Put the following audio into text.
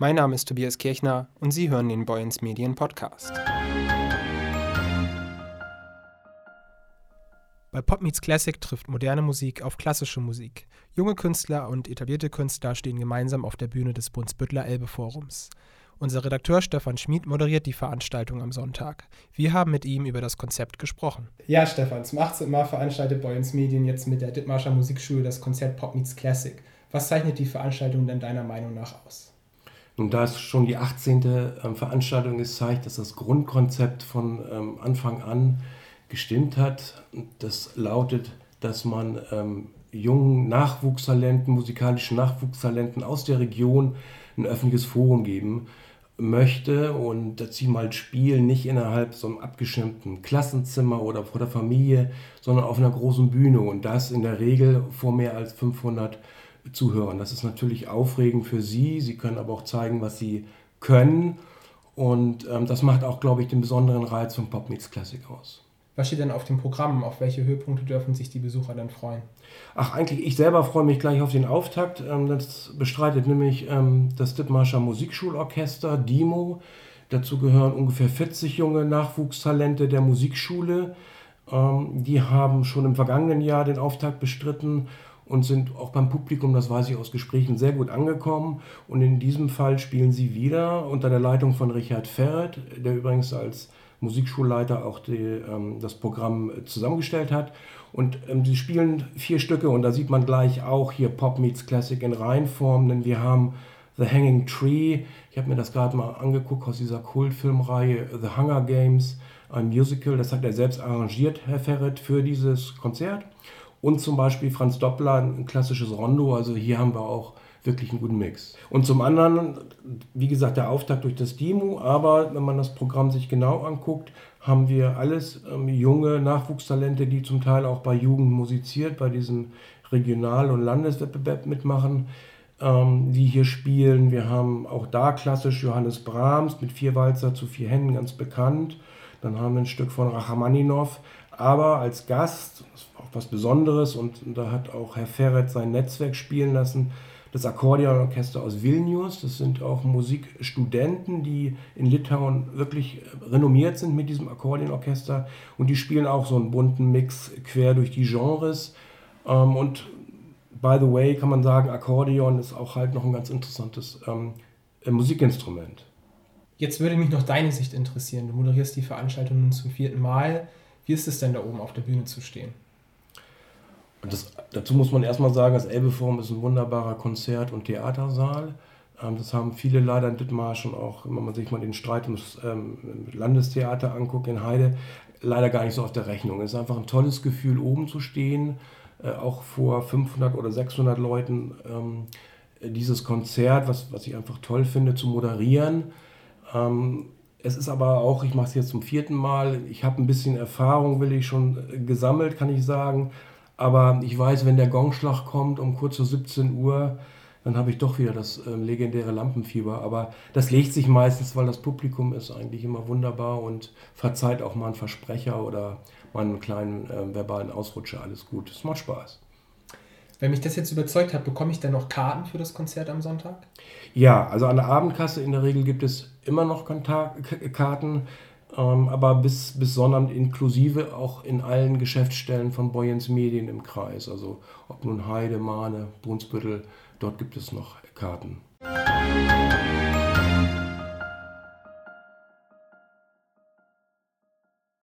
Mein Name ist Tobias Kirchner und Sie hören den Boyens Medien Podcast. Bei Pop Meets Classic trifft moderne Musik auf klassische Musik. Junge Künstler und etablierte Künstler stehen gemeinsam auf der Bühne des Brunsbüttler Elbe Forums. Unser Redakteur Stefan Schmid moderiert die Veranstaltung am Sonntag. Wir haben mit ihm über das Konzept gesprochen. Ja, Stefan, zum 18. Mal veranstaltet Boyens Medien jetzt mit der Dittmarscher Musikschule das Konzert Pop Meets Classic. Was zeichnet die Veranstaltung denn deiner Meinung nach aus? Nun, da es schon die 18. Ähm, Veranstaltung ist, zeigt, dass das Grundkonzept von ähm, Anfang an gestimmt hat. Das lautet, dass man ähm, jungen Nachwuchstalenten, musikalischen Nachwuchstalenten aus der Region ein öffentliches Forum geben möchte und dass sie mal spielen, nicht innerhalb so einem abgeschirmten Klassenzimmer oder vor der Familie, sondern auf einer großen Bühne und das in der Regel vor mehr als 500 Zuhörern. Das ist natürlich aufregend für sie, sie können aber auch zeigen, was sie können und ähm, das macht auch, glaube ich, den besonderen Reiz von Pop Meets Classic aus. Was steht denn auf dem Programm? Auf welche Höhepunkte dürfen sich die Besucher dann freuen? Ach, eigentlich, ich selber freue mich gleich auf den Auftakt. Ähm, das bestreitet nämlich ähm, das Dithmarscher Musikschulorchester, DIMO. Dazu gehören ungefähr 40 junge Nachwuchstalente der Musikschule. Ähm, die haben schon im vergangenen Jahr den Auftakt bestritten und sind auch beim Publikum, das weiß ich aus Gesprächen, sehr gut angekommen. Und in diesem Fall spielen sie wieder unter der Leitung von Richard Ferret, der übrigens als Musikschulleiter auch die, ähm, das Programm zusammengestellt hat. Und ähm, sie spielen vier Stücke und da sieht man gleich auch hier Pop Meets Classic in Reihenform, denn wir haben The Hanging Tree, ich habe mir das gerade mal angeguckt aus dieser Kultfilmreihe The Hunger Games, ein Musical, das hat er selbst arrangiert, Herr Ferret, für dieses Konzert. Und zum Beispiel Franz Doppler, ein klassisches Rondo, also hier haben wir auch wirklich einen guten Mix. Und zum anderen, wie gesagt, der Auftakt durch das Demo, aber wenn man das Programm sich genau anguckt, haben wir alles ähm, junge Nachwuchstalente, die zum Teil auch bei Jugend musiziert, bei diesem Regional- und Landeswettbewerb mitmachen, ähm, die hier spielen. Wir haben auch da klassisch Johannes Brahms mit vier Walzer zu vier Händen ganz bekannt. Dann haben wir ein Stück von Rachmaninow, aber als Gast, das auch was Besonderes und da hat auch Herr Ferret sein Netzwerk spielen lassen, das Akkordeonorchester aus Vilnius. Das sind auch Musikstudenten, die in Litauen wirklich renommiert sind mit diesem Akkordeonorchester. Und die spielen auch so einen bunten Mix quer durch die Genres. Ähm, und by the way kann man sagen, Akkordeon ist auch halt noch ein ganz interessantes ähm, äh, Musikinstrument. Jetzt würde mich noch deine Sicht interessieren. Du moderierst die Veranstaltung nun zum vierten Mal. Wie ist es denn da oben auf der Bühne zu stehen? Das, dazu muss man erstmal sagen, das Elbeforum ist ein wunderbarer Konzert- und Theatersaal. Ähm, das haben viele leider in Dithmarschen auch, wenn man sich mal den Streit ums ähm, Landestheater anguckt in Heide, leider gar nicht so auf der Rechnung. Es ist einfach ein tolles Gefühl, oben zu stehen, äh, auch vor 500 oder 600 Leuten ähm, dieses Konzert, was, was ich einfach toll finde, zu moderieren. Es ist aber auch, ich mache es jetzt zum vierten Mal, ich habe ein bisschen Erfahrung, will ich schon äh, gesammelt, kann ich sagen. Aber ich weiß, wenn der Gongschlag kommt um kurz vor 17 Uhr, dann habe ich doch wieder das äh, legendäre Lampenfieber. Aber das legt sich meistens, weil das Publikum ist eigentlich immer wunderbar und verzeiht auch mal einen Versprecher oder mal einen kleinen äh, verbalen Ausrutscher. Alles gut. Es macht Spaß. Wenn mich das jetzt überzeugt hat, bekomme ich dann noch Karten für das Konzert am Sonntag? Ja, also an der Abendkasse in der Regel gibt es immer noch Karten. Ähm, aber bis, bis Sonnabend inklusive auch in allen Geschäftsstellen von Boyens Medien im Kreis. Also ob nun Heide, Mahne, Brunsbüttel, dort gibt es noch Karten.